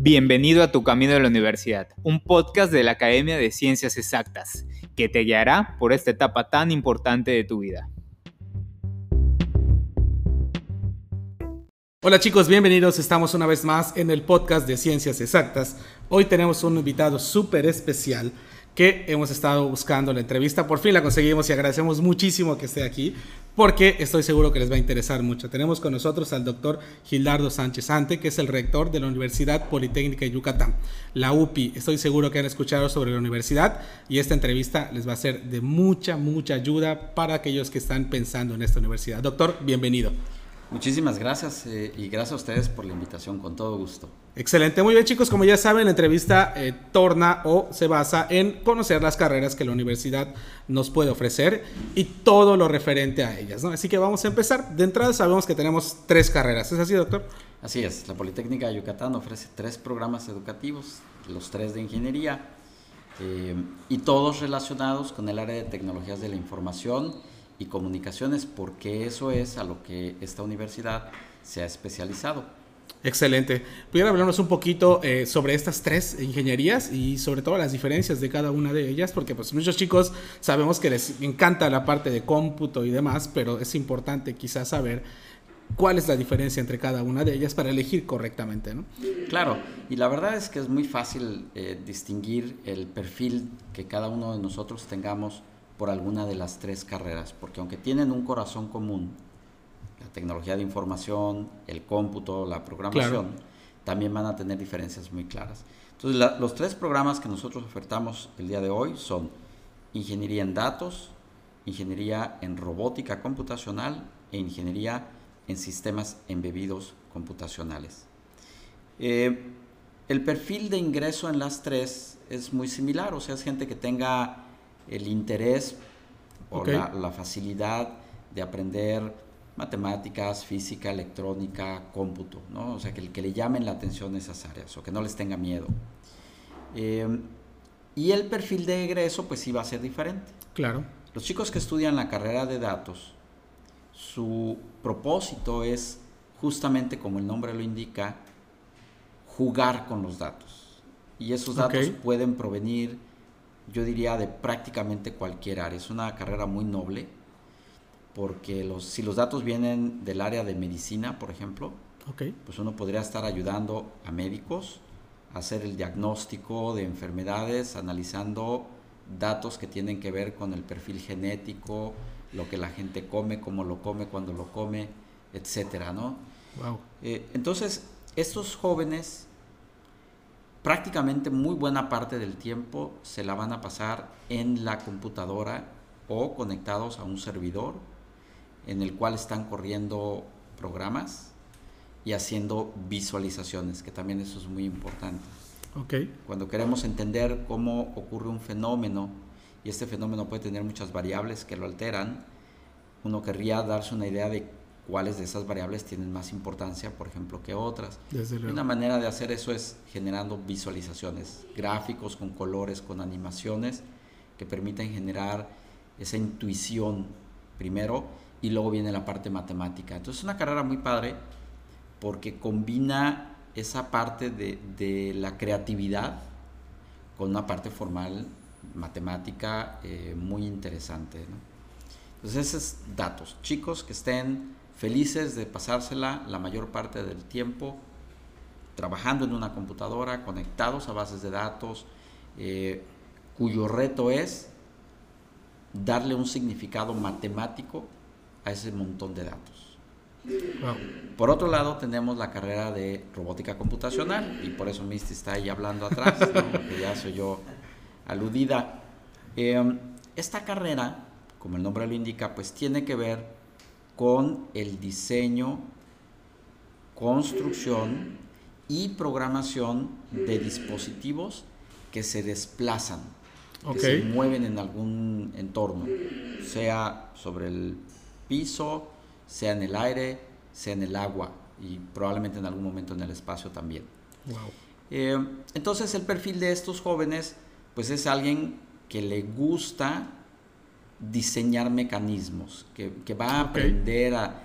Bienvenido a Tu Camino de la Universidad, un podcast de la Academia de Ciencias Exactas, que te guiará por esta etapa tan importante de tu vida. Hola chicos, bienvenidos. Estamos una vez más en el podcast de Ciencias Exactas. Hoy tenemos un invitado súper especial que hemos estado buscando la entrevista. Por fin la conseguimos y agradecemos muchísimo que esté aquí porque estoy seguro que les va a interesar mucho. Tenemos con nosotros al doctor Gildardo Sánchez Ante, que es el rector de la Universidad Politécnica de Yucatán, la UPI. Estoy seguro que han escuchado sobre la universidad y esta entrevista les va a ser de mucha, mucha ayuda para aquellos que están pensando en esta universidad. Doctor, bienvenido. Muchísimas gracias eh, y gracias a ustedes por la invitación, con todo gusto. Excelente, muy bien chicos, como ya saben, la entrevista eh, torna o se basa en conocer las carreras que la universidad nos puede ofrecer y todo lo referente a ellas. Así que vamos a empezar. De entrada sabemos que tenemos tres carreras, ¿es así doctor? Así es, la Politécnica de Yucatán ofrece tres programas educativos, los tres de ingeniería eh, y todos relacionados con el área de tecnologías de la información y comunicaciones, porque eso es a lo que esta universidad se ha especializado. Excelente. ¿Pudiera hablarnos un poquito eh, sobre estas tres ingenierías y sobre todo las diferencias de cada una de ellas? Porque pues muchos chicos sabemos que les encanta la parte de cómputo y demás, pero es importante quizás saber cuál es la diferencia entre cada una de ellas para elegir correctamente, ¿no? Claro, y la verdad es que es muy fácil eh, distinguir el perfil que cada uno de nosotros tengamos por alguna de las tres carreras, porque aunque tienen un corazón común, tecnología de información, el cómputo, la programación, también van a tener diferencias muy claras. Entonces, los tres programas que nosotros ofertamos el día de hoy son Ingeniería en Datos, Ingeniería en Robótica Computacional e Ingeniería en Sistemas Embebidos Computacionales. Eh, el perfil de ingreso en las tres es muy similar, o sea, es gente que tenga el interés o la, facilidad de aprender matemáticas, física, electrónica, cómputo, ¿no? O sea, que, que le llamen la atención esas áreas o que no les tenga miedo. Em, y el perfil de egreso, pues sí va a ser diferente. Claro. Los chicos que estudian la carrera de datos, su propósito es justamente, como el nombre lo indica, jugar con los datos. Y esos datos pueden provenir yo diría, de prácticamente cualquier área. Es una carrera muy noble, porque los, si los datos vienen del área de medicina, por ejemplo, pues uno podría estar ayudando a médicos a hacer el diagnóstico de enfermedades, analizando datos que tienen que ver con el perfil genético, lo que la gente come, cómo lo come, cuándo lo come, etcétera, ¿no? Eh, entonces, estos jóvenes prácticamente muy buena parte del tiempo se la van a pasar en la computadora o conectados a un servidor en el cual están corriendo programas y haciendo visualizaciones, que también eso es muy importante. Okay. Cuando queremos entender cómo ocurre un fenómeno, y este fenómeno puede tener muchas variables que lo alteran, uno querría darse una idea de cuáles de esas variables tienen más importancia, por ejemplo, que otras. Una manera de hacer eso es generando visualizaciones, gráficos con colores, con animaciones, que permiten generar esa intuición primero y luego viene la parte matemática. Entonces es una carrera muy padre porque combina esa parte de, la creatividad con una parte formal matemática eh, muy interesante. Entonces, esos datos. Chicos que estén felices de pasársela la mayor parte del tiempo trabajando en una computadora, conectados a bases de datos, eh, cuyo reto es darle un significado matemático a ese montón de datos. Por otro lado, tenemos la carrera de robótica computacional, y por eso Misty está ahí hablando atrás, porque ya soy yo aludida. Eh, esta carrera, como el nombre lo indica, pues tiene que ver con el diseño, construcción y programación de dispositivos que se desplazan, que se mueven en algún entorno, sea sobre el piso, sea en el aire, sea en el agua y probablemente en algún momento en el espacio también. Eh, entonces el perfil de estos jóvenes pues es alguien que le gusta diseñar mecanismos, que, va a aprender a,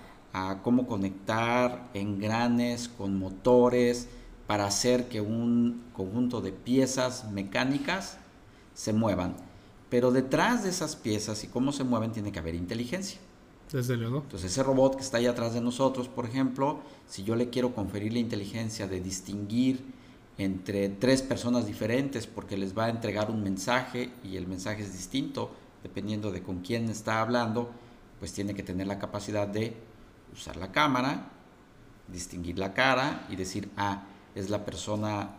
cómo conectar engranes con motores para hacer que un conjunto de piezas mecánicas se muevan. Pero detrás de esas piezas y cómo se mueven tiene que haber inteligencia. Desde luego. Entonces ese robot que está ahí atrás de nosotros, por ejemplo, si yo le quiero conferir la inteligencia de distinguir entre tres personas diferentes porque les va a entregar un mensaje y el mensaje es distinto dependiendo de con quién está hablando, pues tiene que tener la capacidad de usar la cámara, distinguir la cara y decir, ah, es la persona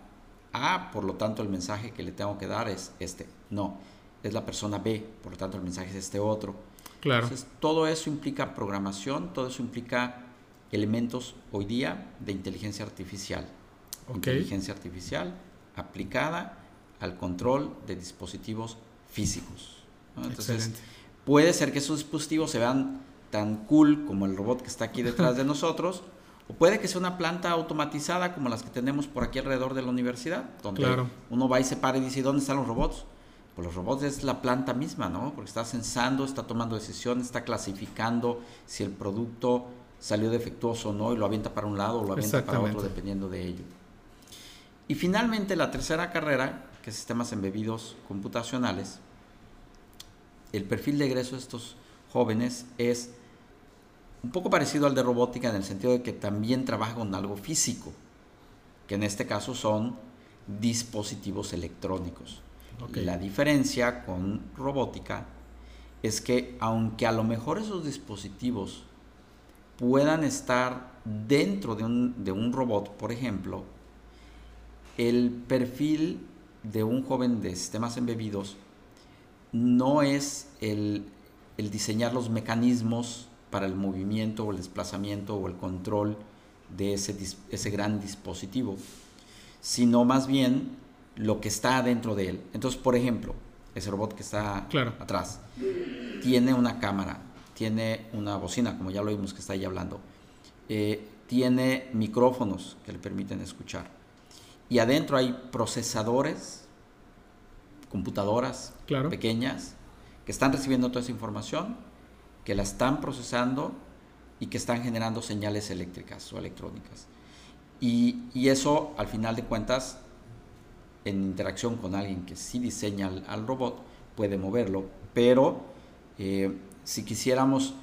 A, por lo tanto el mensaje que le tengo que dar es este. No, es la persona B, por lo tanto el mensaje es este otro. Claro. Entonces, todo eso implica programación, todo eso implica elementos hoy día de inteligencia artificial. Inteligencia artificial aplicada al control de dispositivos físicos. Entonces, puede ser que esos dispositivos se vean tan cool como el robot que está aquí detrás de nosotros, o puede que sea una planta automatizada como las que tenemos por aquí alrededor de la universidad, donde uno va y se para y dice, ¿dónde están los robots? Pues los robots es la planta misma, ¿no? Porque está censando, está tomando decisiones, está clasificando si el producto salió defectuoso o no y lo avienta para un lado o lo avienta para otro dependiendo de ello. Y finalmente la tercera carrera, que es sistemas embebidos computacionales, el perfil de egreso de estos jóvenes es un poco parecido al de robótica en el sentido de que también trabaja con algo físico, que en este caso son dispositivos electrónicos. La diferencia con robótica es que aunque a lo mejor esos dispositivos puedan estar dentro de un, de un robot, por ejemplo, el perfil de un joven de sistemas embebidos no es el, el diseñar los mecanismos para el movimiento o el desplazamiento o el control de ese, ese gran dispositivo, sino más bien lo que está dentro de él. Entonces, por ejemplo, ese robot que está atrás tiene una cámara, tiene una bocina, como ya lo vimos que está ahí hablando, eh, tiene micrófonos que le permiten escuchar. Y adentro hay procesadores, computadoras pequeñas, que están recibiendo toda esa información que la están procesando y que están generando señales eléctricas o electrónicas. Y, eso, al final de cuentas, en interacción con alguien que sí diseña al, robot, puede moverlo, pero eh, si quisiéramos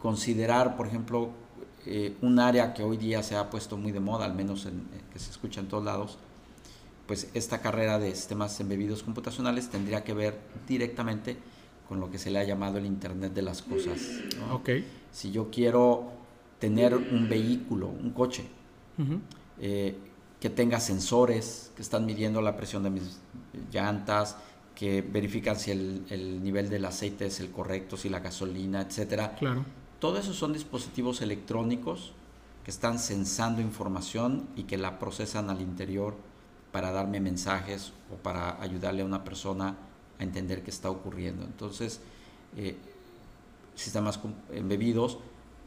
considerar, por ejemplo, eh, un área que hoy día se ha puesto muy de moda, al menos en, eh, que se escucha en todos lados, pues esta carrera de sistemas embebidos computacionales tendría que ver directamente con lo que se le ha llamado el Internet de las Cosas. Si yo quiero tener un vehículo, un coche, eh, que tenga sensores que están midiendo la presión de mis llantas, que verifican si el, nivel del aceite es el correcto, si la gasolina, etcétera. Claro. Todo eso son dispositivos electrónicos que están sensando información y que la procesan al interior para darme mensajes o para ayudarle a una persona entender qué está ocurriendo. Entonces, eh, sistemas embebidos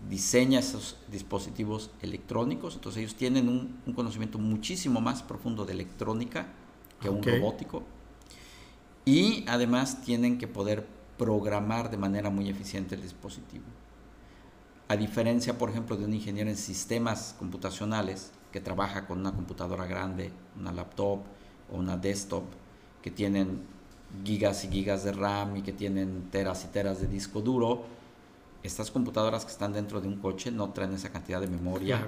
diseña esos dispositivos electrónicos, entonces ellos tienen un, conocimiento muchísimo más profundo de electrónica que un robótico y además tienen que poder programar de manera muy eficiente el dispositivo. A diferencia, por ejemplo, de un ingeniero en sistemas computacionales que trabaja con una computadora grande, una laptop o una desktop, que tienen gigas y gigas de RAM y que tienen teras y teras de disco duro, estas computadoras que están dentro de un coche no traen esa cantidad de memoria,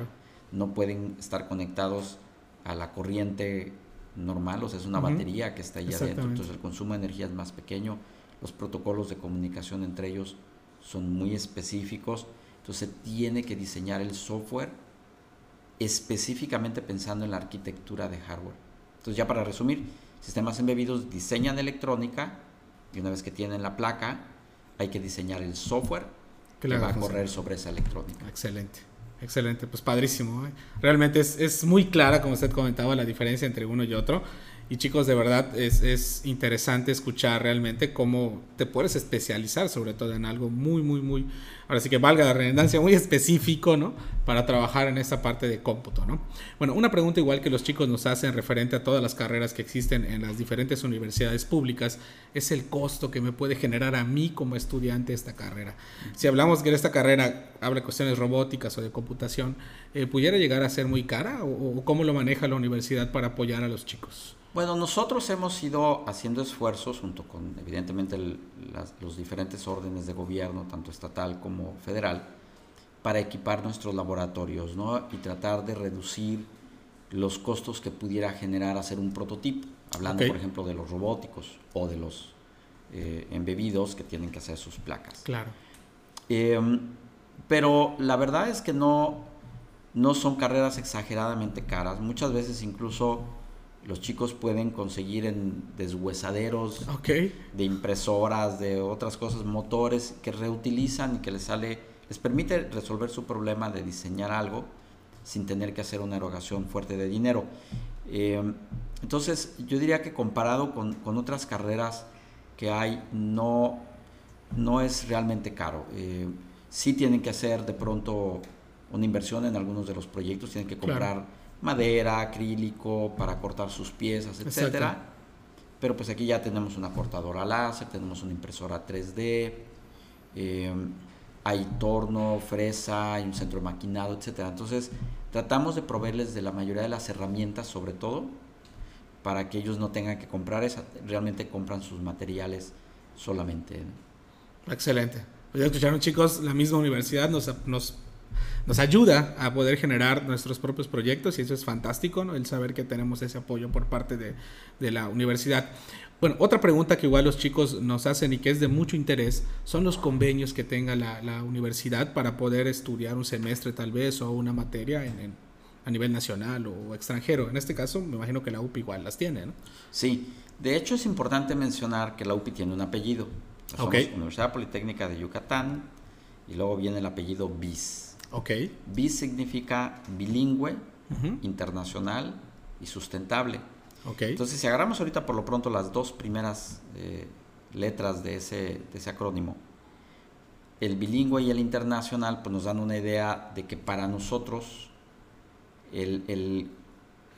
no pueden estar conectados a la corriente normal, o sea, es una batería que está ahí adentro, entonces el consumo de energía es más pequeño, los protocolos de comunicación entre ellos son muy específicos, entonces se tiene que diseñar el software específicamente pensando en la arquitectura de hardware. Entonces ya para resumir, Sistemas embebidos diseñan electrónica y una vez que tienen la placa, hay que diseñar el software que, va a correr sobre esa electrónica. Excelente. Excelente, pues padrísimo. ¿eh? Realmente es, es, muy clara, como usted comentaba, la diferencia entre uno y otro. Y chicos, de verdad es, es, interesante escuchar realmente cómo te puedes especializar, sobre todo en algo muy, muy, muy, ahora sí que valga la redundancia, muy específico, ¿no? Para trabajar en esta parte de cómputo, ¿no? Bueno, una pregunta igual que los chicos nos hacen referente a todas las carreras que existen en las diferentes universidades públicas es el costo que me puede generar a mí como estudiante esta carrera. Si hablamos que esta carrera habla cuestiones robóticas o de computación, eh, ¿pudiera llegar a ser muy cara o cómo lo maneja la universidad para apoyar a los chicos? Bueno, nosotros hemos ido haciendo esfuerzos junto con, evidentemente, el, las, los diferentes órdenes de gobierno, tanto estatal como federal, para equipar nuestros laboratorios ¿no? y tratar de reducir los costos que pudiera generar hacer un prototipo, hablando, okay. por ejemplo, de los robóticos o de los eh, embebidos que tienen que hacer sus placas. Claro. Eh, pero la verdad es que no, no son carreras exageradamente caras. Muchas veces incluso los chicos pueden conseguir en deshuesaderos okay. de impresoras, de otras cosas, motores que reutilizan y que les sale, les permite resolver su problema de diseñar algo sin tener que hacer una erogación fuerte de dinero. Eh, entonces, yo diría que comparado con, con, otras carreras que hay, no, no es realmente caro. Eh, sí tienen que hacer de pronto una inversión en algunos de los proyectos, tienen que comprar claro madera, acrílico, para cortar sus piezas, etcétera. Exacto. Pero pues aquí ya tenemos una cortadora láser, tenemos una impresora 3D, eh, hay torno, fresa, hay un centro de maquinado, etcétera. Entonces, tratamos de proveerles de la mayoría de las herramientas, sobre todo, para que ellos no tengan que comprar esa, realmente compran sus materiales solamente. Excelente. Pues ya escucharon chicos, la misma universidad nos, nos nos ayuda a poder generar nuestros propios proyectos y eso es fantástico, ¿no? El saber que tenemos ese apoyo por parte de, de, la universidad. Bueno, otra pregunta que igual los chicos nos hacen y que es de mucho interés son los convenios que tenga la, la universidad para poder estudiar un semestre tal vez o una materia en, en, a nivel nacional o extranjero. En este caso, me imagino que la UPI igual las tiene, ¿no? Sí, de hecho es importante mencionar que la UPI tiene un apellido. Somos okay. Universidad Politécnica de Yucatán y luego viene el apellido BIS. Ok. BIS significa bilingüe, uh -huh. internacional y sustentable. Okay. Entonces, si agarramos ahorita por lo pronto las dos primeras eh, letras de ese, de ese acrónimo, el bilingüe y el internacional, pues nos dan una idea de que para nosotros el, el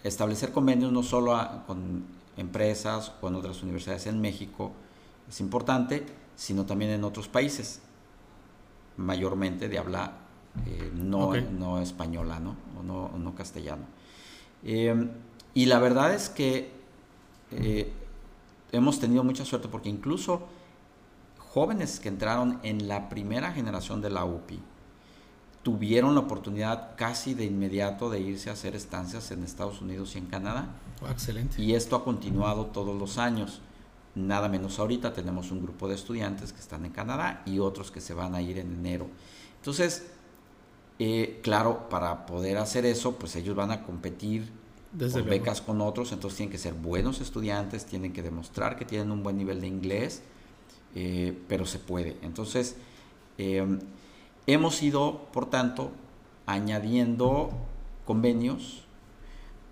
establecer convenios no solo a, con empresas o en otras universidades en México es importante, sino también en otros países, mayormente de habla eh, no, okay. no española, ¿no? O no, no castellano. Eh, y la verdad es que eh, hemos tenido mucha suerte porque incluso jóvenes que entraron en la primera generación de la UPI tuvieron la oportunidad casi de inmediato de irse a hacer estancias en Estados Unidos y en Canadá. Oh, excelente. Y esto ha continuado todos los años. Nada menos ahorita tenemos un grupo de estudiantes que están en Canadá y otros que se van a ir en enero. Entonces, eh, claro, para poder hacer eso, pues ellos van a competir Desde por becas con otros, entonces tienen que ser buenos estudiantes, tienen que demostrar que tienen un buen nivel de inglés, eh, pero se puede. Entonces, eh, hemos ido, por tanto, añadiendo convenios,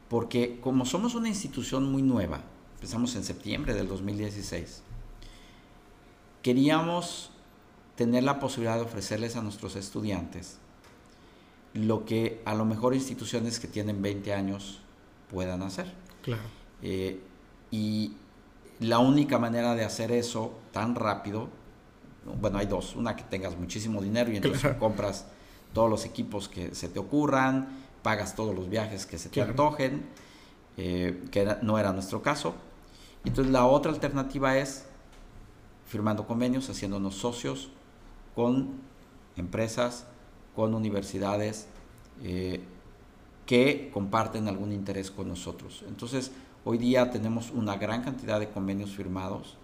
porque como somos una institución muy nueva, empezamos en septiembre del 2016, queríamos tener la posibilidad de ofrecerles a nuestros estudiantes lo que a lo mejor instituciones que tienen 20 años puedan hacer. Claro. Eh, y la única manera de hacer eso tan rápido, bueno, hay dos. Una que tengas muchísimo dinero y entonces claro. compras todos los equipos que se te ocurran, pagas todos los viajes que se te claro. antojen, eh, que era, no era nuestro caso. Entonces la otra alternativa es firmando convenios, haciéndonos socios con empresas, con universidades eh, que comparten algún interés con nosotros. Entonces, hoy día tenemos una gran cantidad de convenios firmados,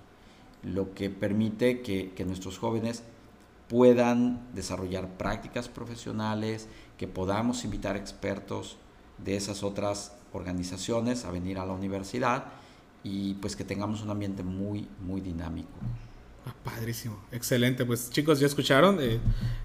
lo que permite que, que nuestros jóvenes puedan desarrollar prácticas profesionales, que podamos invitar expertos de esas otras organizaciones a venir a la universidad y pues que tengamos un ambiente muy, muy dinámico. Ah, padrísimo, excelente. Pues chicos, ya escucharon. Eh,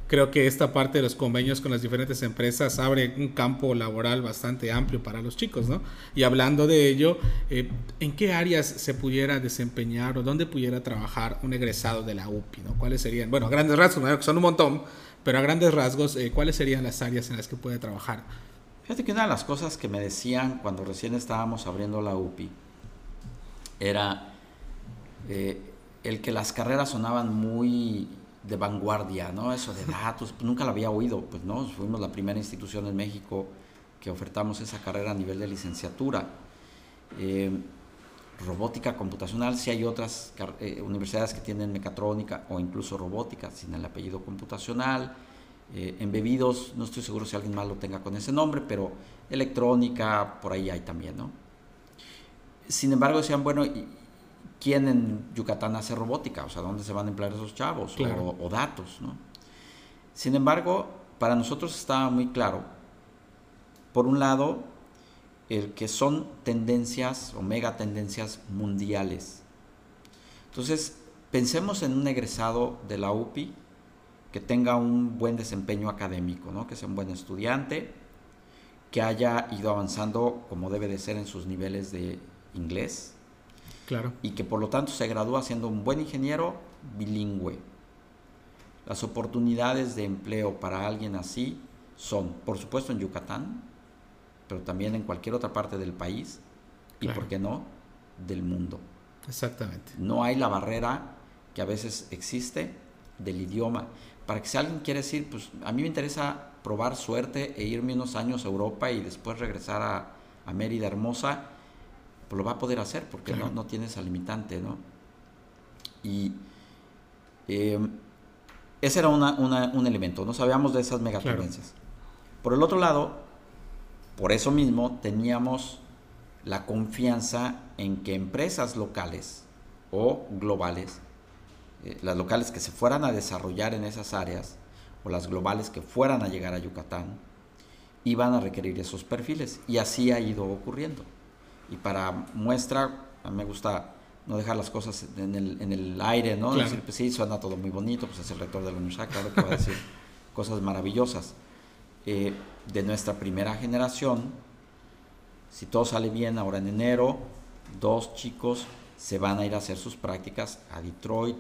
creo que esta parte de los convenios con las diferentes empresas abre un campo laboral bastante amplio para los chicos, ¿no? Y hablando de ello, eh, ¿en qué áreas se pudiera desempeñar o dónde pudiera trabajar un egresado de la UPI, ¿no? ¿Cuáles serían? Bueno, a grandes rasgos, ¿no? son un montón, pero a grandes rasgos, eh, ¿cuáles serían las áreas en las que puede trabajar? Fíjate que una de las cosas que me decían cuando recién estábamos abriendo la UPI era el que las carreras sonaban muy de vanguardia, ¿no? Eso de datos, nunca lo había oído, pues no, fuimos la primera institución en México que ofertamos esa carrera a nivel de licenciatura. Eh, robótica computacional, si hay otras eh, universidades que tienen mecatrónica o incluso robótica sin el apellido computacional. Eh, embebidos, no estoy seguro si alguien más lo tenga con ese nombre, pero electrónica, por ahí hay también, ¿no? Sin embargo, decían, bueno, quién en Yucatán hace robótica, o sea, dónde se van a emplear esos chavos, o, datos, ¿no? Sin embargo, para nosotros estaba muy claro, por un lado, el que son tendencias o mega tendencias mundiales. Entonces, pensemos en un egresado de la UPI que tenga un buen desempeño académico, ¿no? que sea un buen estudiante, que haya ido avanzando como debe de ser en sus niveles de inglés, y que por lo tanto se gradúa siendo un buen ingeniero bilingüe. Las oportunidades de empleo para alguien así son, por supuesto, en Yucatán, pero también en cualquier otra parte del país y, ¿por qué no?, del mundo. Exactamente. No hay la barrera que a veces existe del idioma. Para que si alguien quiere decir, pues a mí me interesa probar suerte e irme unos años a Europa y después regresar a, a Mérida Hermosa, pues lo va a poder hacer porque no, no, tiene esa limitante, ¿no? Y em, ese era un elemento, no sabíamos de esas megatendencias. Por el otro lado, por eso mismo teníamos la confianza en que empresas locales o globales, eh, las locales que se fueran a desarrollar en esas áreas o las globales que fueran a llegar a Yucatán, iban a requerir esos perfiles. Y así ha ido ocurriendo. Y para muestra, a mí me gusta no dejar las cosas en el, en el aire, ¿no? Decir, pues sí, suena todo muy bonito, pues es el rector de la universidad, claro que va a decir cosas maravillosas. Eh, de nuestra primera generación, si todo sale bien ahora en enero, dos chicos se van a ir a hacer sus prácticas a Detroit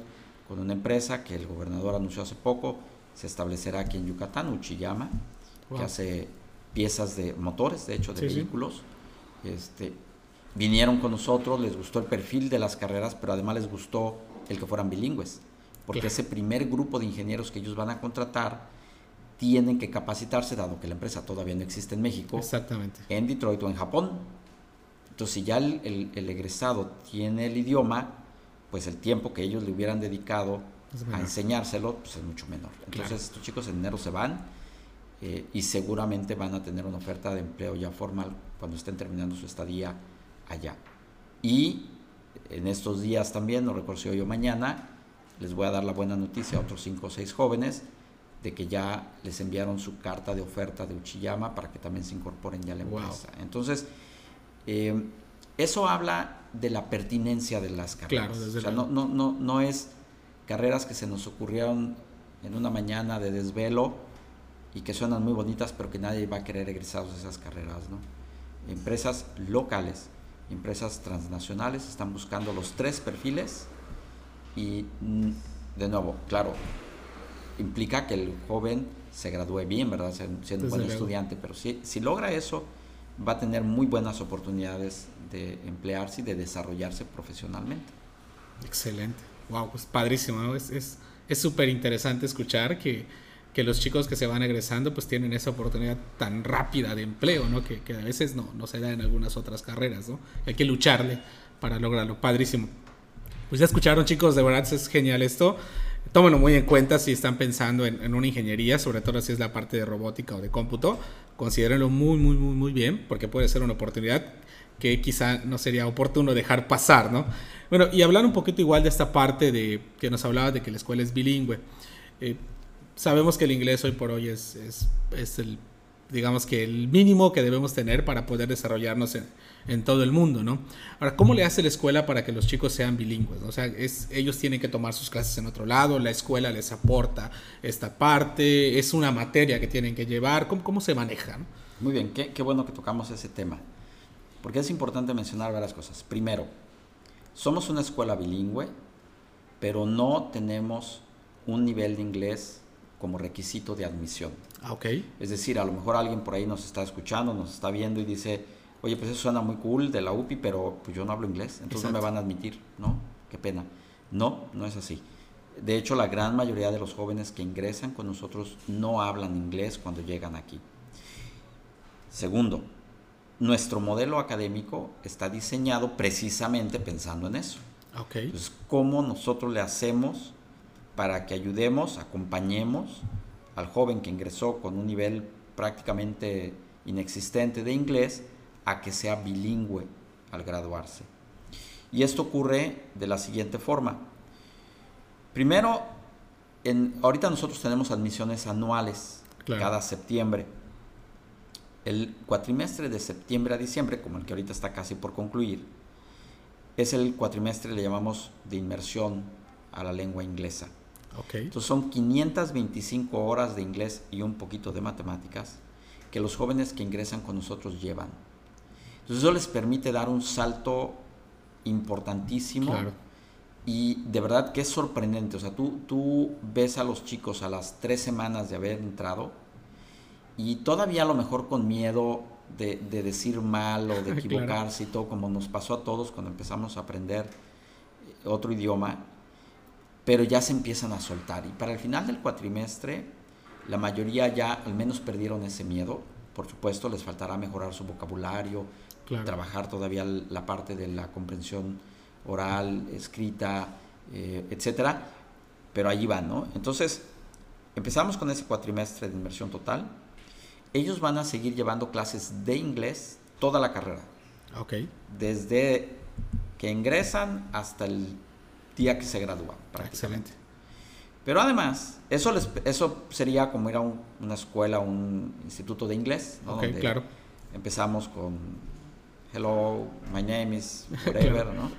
con una empresa que el gobernador anunció hace poco, se establecerá aquí en Yucatán, Uchiyama, que hace piezas de motores, de hecho, de vehículos. Este, vinieron con nosotros, les gustó el perfil de las carreras, pero además les gustó el que fueran bilingües, porque ese primer grupo de ingenieros que ellos van a contratar tienen que capacitarse, dado que la empresa todavía no existe en México, Exactamente. en Detroit o en Japón. Entonces, si ya el, egresado tiene el idioma, pues el tiempo que ellos le hubieran dedicado a enseñárselo pues es mucho menor. Entonces, estos chicos en enero se van eh, y seguramente van a tener una oferta de empleo ya formal cuando estén terminando su estadía allá. Y en estos días también, no recuerdo si hoy o mañana, les voy a dar la buena noticia a otros cinco o seis jóvenes de que ya les enviaron su carta de oferta de Uchiyama para que también se incorporen ya a la empresa. Entonces, eh, eso habla de la pertinencia de las carreras. o sea, no, no, no, no es carreras que se nos ocurrieron en una mañana de desvelo y que suenan muy bonitas, pero que nadie va a querer egresados de esas carreras. ¿no? Empresas locales empresas transnacionales están buscando los tres perfiles y mm, de nuevo, claro, implica que el joven se gradúe bien, ¿verdad? Siendo un buen estudiante, pero si, si logra eso, va a tener muy buenas oportunidades de emplearse y de desarrollarse profesionalmente. Excelente. Wow, pues padrísimo. Es súper es, interesante escuchar que que los chicos que se van egresando pues tienen esa oportunidad tan rápida de empleo, ¿no? Que, que a veces no, no se da en algunas otras carreras, ¿no? Hay que lucharle para lograrlo. Padrísimo. Pues ya escucharon chicos, de verdad es genial esto. Tómenlo muy en cuenta si están pensando en, una ingeniería, sobre todo si es la parte de robótica o de cómputo. Considérenlo muy, muy, muy, muy bien, porque puede ser una oportunidad que quizá no sería oportuno dejar pasar, ¿no? Bueno, y hablar un poquito igual de esta parte de que nos hablaba de que la escuela es bilingüe. Eh, sabemos que el inglés hoy por hoy es, es, es el digamos que el mínimo que debemos tener para poder desarrollarnos en, en todo el mundo, ¿no? Ahora, ¿cómo le hace la escuela para que los chicos sean bilingües? O sea, es, ellos tienen que tomar sus clases en otro lado, la escuela les aporta esta parte, es una materia que tienen que llevar, ¿cómo, cómo se maneja? Muy bien, qué, qué bueno que tocamos ese tema, porque es importante mencionar varias cosas. Primero, somos una escuela bilingüe, pero no tenemos un nivel de inglés como requisito de admisión. Ah, ok. Es decir, a lo mejor alguien por ahí nos está escuchando, nos está viendo y dice, oye, pues eso suena muy cool de la UPI, pero pues yo no hablo inglés, entonces no me van a admitir, ¿no? Qué pena. No, no es así. De hecho, la gran mayoría de los jóvenes que ingresan con nosotros no hablan inglés cuando llegan aquí. Segundo, nuestro modelo académico está diseñado precisamente pensando en eso. Ok. Entonces, ¿cómo nosotros le hacemos para que ayudemos, acompañemos al joven que ingresó con un nivel prácticamente inexistente de inglés a que sea bilingüe al graduarse. Y esto ocurre de la siguiente forma. Primero, en, ahorita nosotros tenemos admisiones anuales Claro. cada septiembre. El cuatrimestre de septiembre a diciembre, como el que ahorita está casi por concluir, es el cuatrimestre, le llamamos de inmersión a la lengua inglesa. Ok. Entonces son 525 horas de inglés y un poquito de matemáticas que los jóvenes que ingresan con nosotros llevan. Entonces eso les permite dar un salto importantísimo Claro. y de verdad que es sorprendente. O sea, tú, tú ves a los chicos a las tres semanas de haber entrado y todavía a lo mejor con miedo de, de decir mal o de Claro. equivocarse y todo, como nos pasó a todos cuando empezamos a aprender otro idioma, pero ya se empiezan a soltar. Y para el final del cuatrimestre, la mayoría ya al menos perdieron ese miedo. Por supuesto, les faltará mejorar su vocabulario, Claro. trabajar todavía la parte de la comprensión oral, escrita, eh, etcétera, pero allí van, ¿no? Entonces, empezamos con ese cuatrimestre de inmersión total. Ellos van a seguir llevando clases de inglés toda la carrera, Ok. desde que ingresan hasta el día que se gradúan. prácticamente. Excelente. Pero además, eso, les, eso sería como ir a un- una escuela, un instituto de inglés, ¿no? Ok, Donde claro. Empezamos con hello, my name is whatever, Claro. ¿no?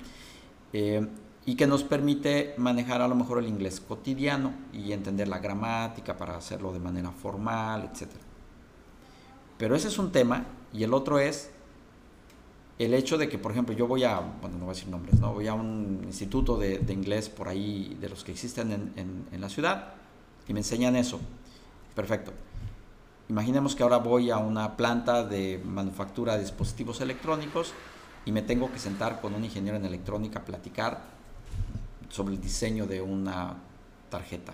Eh, y que nos permite manejar a lo mejor el inglés cotidiano y entender la gramática para hacerlo de manera formal, etc. Pero ese es un tema y el otro es el hecho de que, por ejemplo, yo voy a, bueno, no voy a decir nombres, ¿no? Voy a un instituto de, de inglés por ahí, de los que existen en, en- en la ciudad, y me enseñan eso. Perfecto. Imaginemos que ahora voy a una planta de manufactura de dispositivos electrónicos y me tengo que sentar con un ingeniero en electrónica a platicar sobre el diseño de una tarjeta.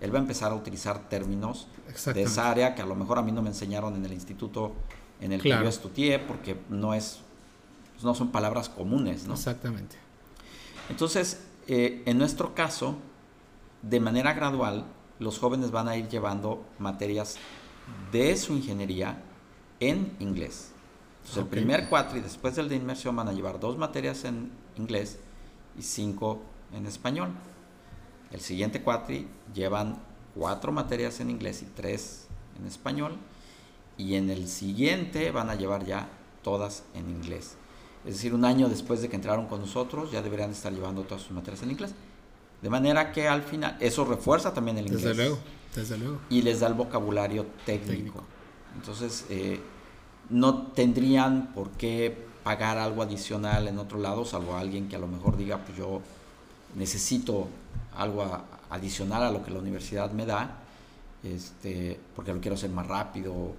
Él va a empezar a utilizar términos de esa área que a lo mejor a mí no me enseñaron en el instituto en el Claro. que yo estudié porque no es no son palabras comunes, ¿no? Exactamente. Entonces, eh, en nuestro caso, de manera gradual, los jóvenes van a ir llevando materias de su ingeniería en inglés. Entonces, el primer cuatri, después del de inmersión, van a llevar dos materias en inglés y cinco en español. El siguiente cuatri llevan cuatro materias en inglés y tres en español. Y en el siguiente van a llevar ya todas en inglés. Es decir, un año después de que entraron con nosotros, ya deberían estar llevando todas sus materias en inglés. De manera que al final, eso refuerza también el inglés. Desde luego. Desde luego. Y les da el vocabulario técnico. Técnico. Entonces, eh, no tendrían por qué pagar algo adicional en otro lado, salvo alguien que a lo mejor diga, pues yo necesito algo a- adicional a lo que la universidad me da, este, porque lo quiero hacer más rápido,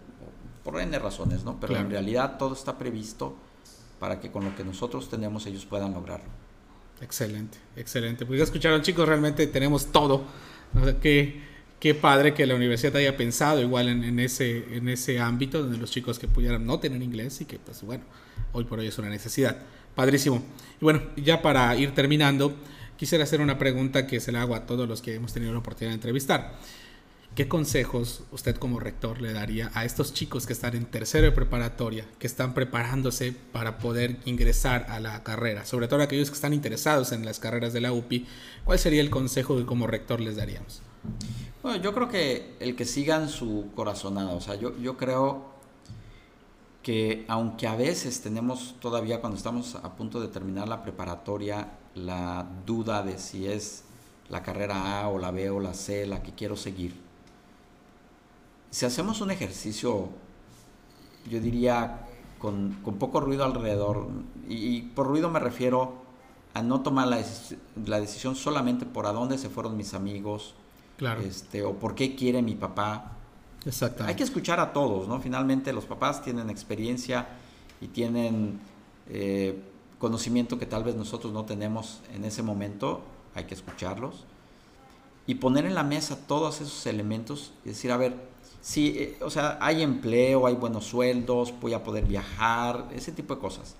por N razones, ¿no? Pero Claro. en realidad todo está previsto para que con lo que nosotros tenemos ellos puedan lograrlo. Excelente, excelente. Pues ya escucharon chicos, realmente tenemos todo. Qué, qué padre que la universidad haya pensado igual en, en ese, en ese ámbito donde los chicos que pudieran no tener inglés y que pues bueno, hoy por hoy es una necesidad. Padrísimo. Y bueno, ya para ir terminando, quisiera hacer una pregunta que se la hago a todos los que hemos tenido la oportunidad de entrevistar. ¿Qué consejos usted como rector le daría a estos chicos que están en tercero de preparatoria, que están preparándose para poder ingresar a la carrera? Sobre todo aquellos que están interesados en las carreras de la UPI, ¿cuál sería el consejo que como rector les daríamos? Bueno, yo creo que el que sigan su corazonada, o sea, yo, yo creo que aunque a veces tenemos todavía cuando estamos a punto de terminar la preparatoria la duda de si es la carrera A o la B o la C la que quiero seguir, si hacemos un ejercicio, yo diría, con, poco ruido alrededor, y, por ruido me refiero a no tomar la, la decisión solamente por a dónde se fueron mis amigos, Claro. Este, o por qué quiere mi papá. Exacto. Hay que escuchar a todos, ¿no? Finalmente los papás tienen experiencia y tienen eh, conocimiento que tal vez nosotros no tenemos en ese momento. Hay que escucharlos y poner en la mesa todos esos elementos y decir, a ver, sí, eh, o sea, hay empleo, hay buenos sueldos, voy a poder viajar, ese tipo de cosas.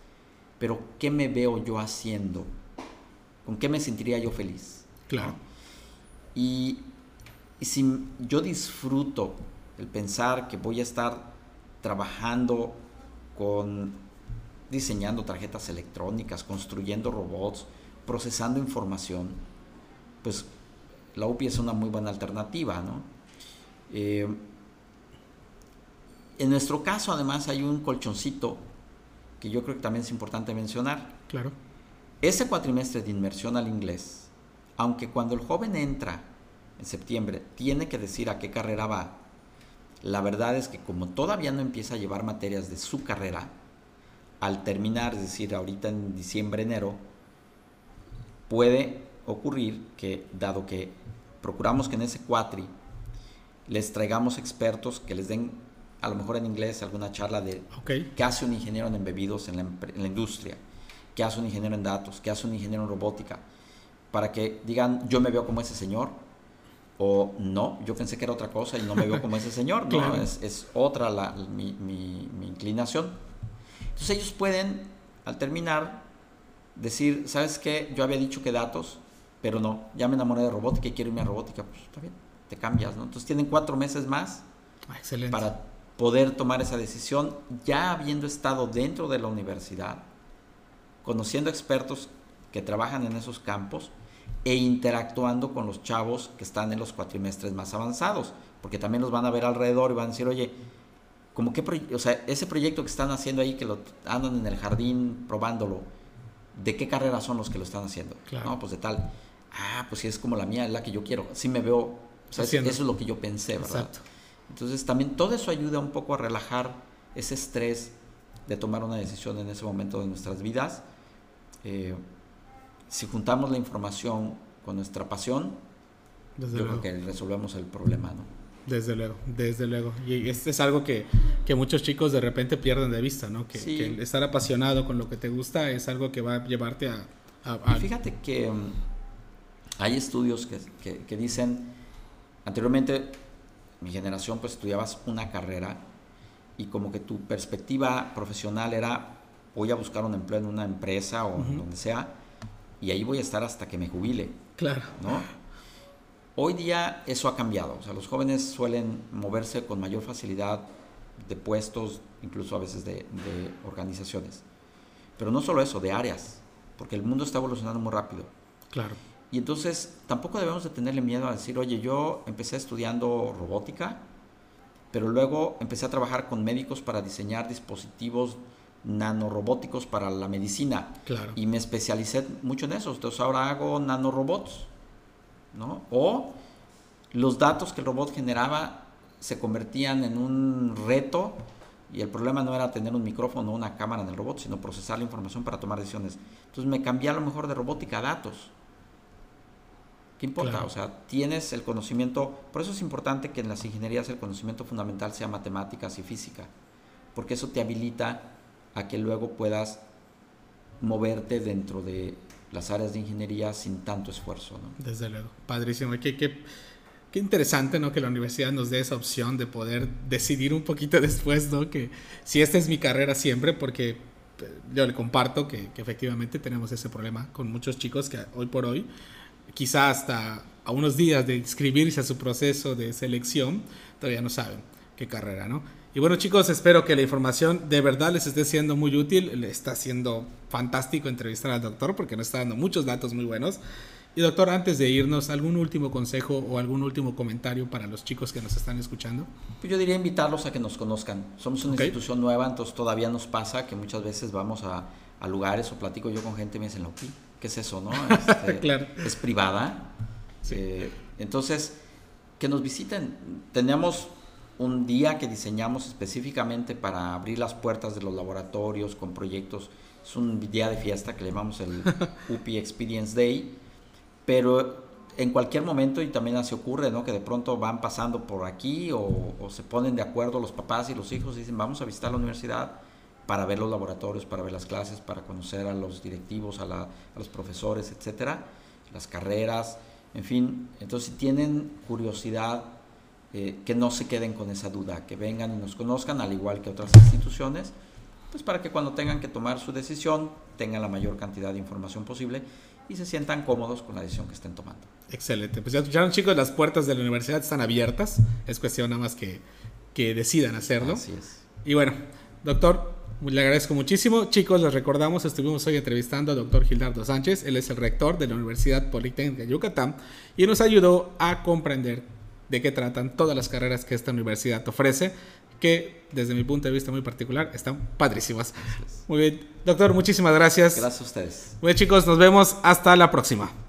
Pero, ¿qué me veo yo haciendo? ¿Con qué me sentiría yo feliz? Claro. Y y si yo disfruto el pensar que voy a estar trabajando con diseñando tarjetas electrónicas, construyendo robots, procesando información, pues la UPI es una muy buena alternativa, ¿no? Eh, en nuestro caso, además, hay un colchoncito que yo creo que también es importante mencionar. Claro. Ese cuatrimestre de inmersión al inglés, aunque cuando el joven entra en septiembre, tiene que decir a qué carrera va. La verdad es que como todavía no empieza a llevar materias de su carrera, al terminar, es decir, ahorita en diciembre, enero, puede ocurrir que, dado que procuramos que en ese cuatri les traigamos expertos que les den, a lo mejor en inglés, alguna charla de qué hace un ingeniero en embebidos en la, en la industria, qué hace un ingeniero en datos, qué hace un ingeniero en robótica, para que digan, yo me veo como ese señor, o no, yo pensé que era otra cosa y no me veo como ese señor, no, es, otra la, mi, inclinación. Entonces ellos pueden, al terminar, decir, ¿sabes qué? Yo había dicho que datos, pero no, ya me enamoré de robótica y quiero irme a robótica, pues está bien, te cambias, ¿no? Entonces tienen cuatro meses más ah, para poder tomar esa decisión, ya habiendo estado dentro de la universidad, conociendo expertos que trabajan en esos campos, e interactuando con los chavos que están en los cuatrimestres más avanzados, porque también los van a ver alrededor y van a decir, oye, como que, o sea, ese proyecto que están haciendo ahí, que lo andan en el jardín probándolo, ¿de qué carrera son los que lo están haciendo? No, pues de tal, ah, pues si es como la mía, es la que yo quiero, sí me veo, o sea, eso es lo que yo pensé, ¿verdad? Exacto. Entonces también todo eso ayuda un poco a relajar ese estrés de tomar una decisión en ese momento de nuestras vidas. Eh, si juntamos la información con nuestra pasión, yo creo que resolvemos el problema, ¿no? Desde luego, desde luego. Y este es algo que, que muchos chicos de repente pierden de vista, ¿no? Que, estar apasionado con lo que te gusta es algo que va a llevarte a... a, Fíjate que um, hay estudios que, que, dicen, anteriormente mi generación pues estudiabas una carrera y como que tu perspectiva profesional era voy a buscar un empleo en una empresa o donde sea y ahí voy a estar hasta que me jubile. Claro. ¿no? Hoy día eso ha cambiado, o sea, los jóvenes suelen moverse con mayor facilidad de puestos, incluso a veces de, de organizaciones. Pero no solo eso, de áreas, porque el mundo está evolucionando muy rápido. Claro. Y entonces tampoco debemos de tenerle miedo a decir, oye, yo empecé estudiando robótica, pero luego empecé a trabajar con médicos para diseñar dispositivos nanorobóticos para la medicina. Claro. Y me especialicé mucho en eso. Entonces ahora hago nanorobots. ¿no? O los datos que el robot generaba se convertían en un reto y el problema no era tener un micrófono o una cámara en el robot, sino procesar la información para tomar decisiones. Entonces me cambié a lo mejor de robótica a datos. ¿Qué importa? O sea, tienes el conocimiento, por eso es importante que en las ingenierías el conocimiento fundamental sea matemáticas y física, porque eso te habilita a que luego puedas moverte dentro de las áreas de ingeniería sin tanto esfuerzo. ¿no? Desde luego, padrísimo. Qué, qué, qué, interesante ¿no? que la universidad nos dé esa opción de poder decidir un poquito después, ¿no? que si esta es mi carrera siempre, porque eh, yo le comparto que, que efectivamente tenemos ese problema con muchos chicos que hoy por hoy, quizá hasta a unos días de inscribirse a su proceso de selección, todavía no saben qué carrera, ¿no? Y bueno chicos, espero que la información de verdad les esté siendo muy útil. Le está siendo fantástico entrevistar al doctor porque nos está dando muchos datos muy buenos. Y doctor, antes de irnos, ¿algún último consejo o algún último comentario para los chicos que nos están escuchando? Pues yo diría invitarlos a que nos conozcan. Somos una institución nueva, entonces todavía nos pasa que muchas veces vamos a, lugares o platico yo con gente y me dicen, ¿qué es eso? no? Este, claro. Es privada. Eh, entonces, que nos visiten. Tenemos un día que diseñamos específicamente para abrir las puertas de los laboratorios con proyectos. Es un día de fiesta que le llamamos el UPI Experience Day, pero en cualquier momento, y también así ocurre, ¿no? que de pronto van pasando por aquí o, se ponen de acuerdo los papás y los hijos y dicen, vamos a visitar la universidad para ver los laboratorios, para ver las clases, para conocer a los directivos, a, a los profesores, etcétera, las carreras, en fin. Entonces, si tienen curiosidad, eh, que no se queden con esa duda, que vengan y nos conozcan, al igual que otras instituciones, pues para que cuando tengan que tomar su decisión tengan la mayor cantidad de información posible y se sientan cómodos con la decisión que estén tomando. Excelente. Pues ya escucharon chicos, las puertas de la universidad están abiertas. Es cuestión nada más que, que decidan hacerlo. Así es. Y bueno, doctor, le agradezco muchísimo. Chicos, les recordamos, estuvimos hoy entrevistando al doctor Gildardo Sánchez. Él es el rector de la Universidad Politécnica de Yucatán y nos ayudó a comprender de qué tratan todas las carreras que esta universidad ofrece, que desde mi punto de vista muy particular están padrísimas. Muy bien, doctor, muchísimas gracias. Gracias a ustedes. Muy bien, chicos, nos vemos hasta la próxima.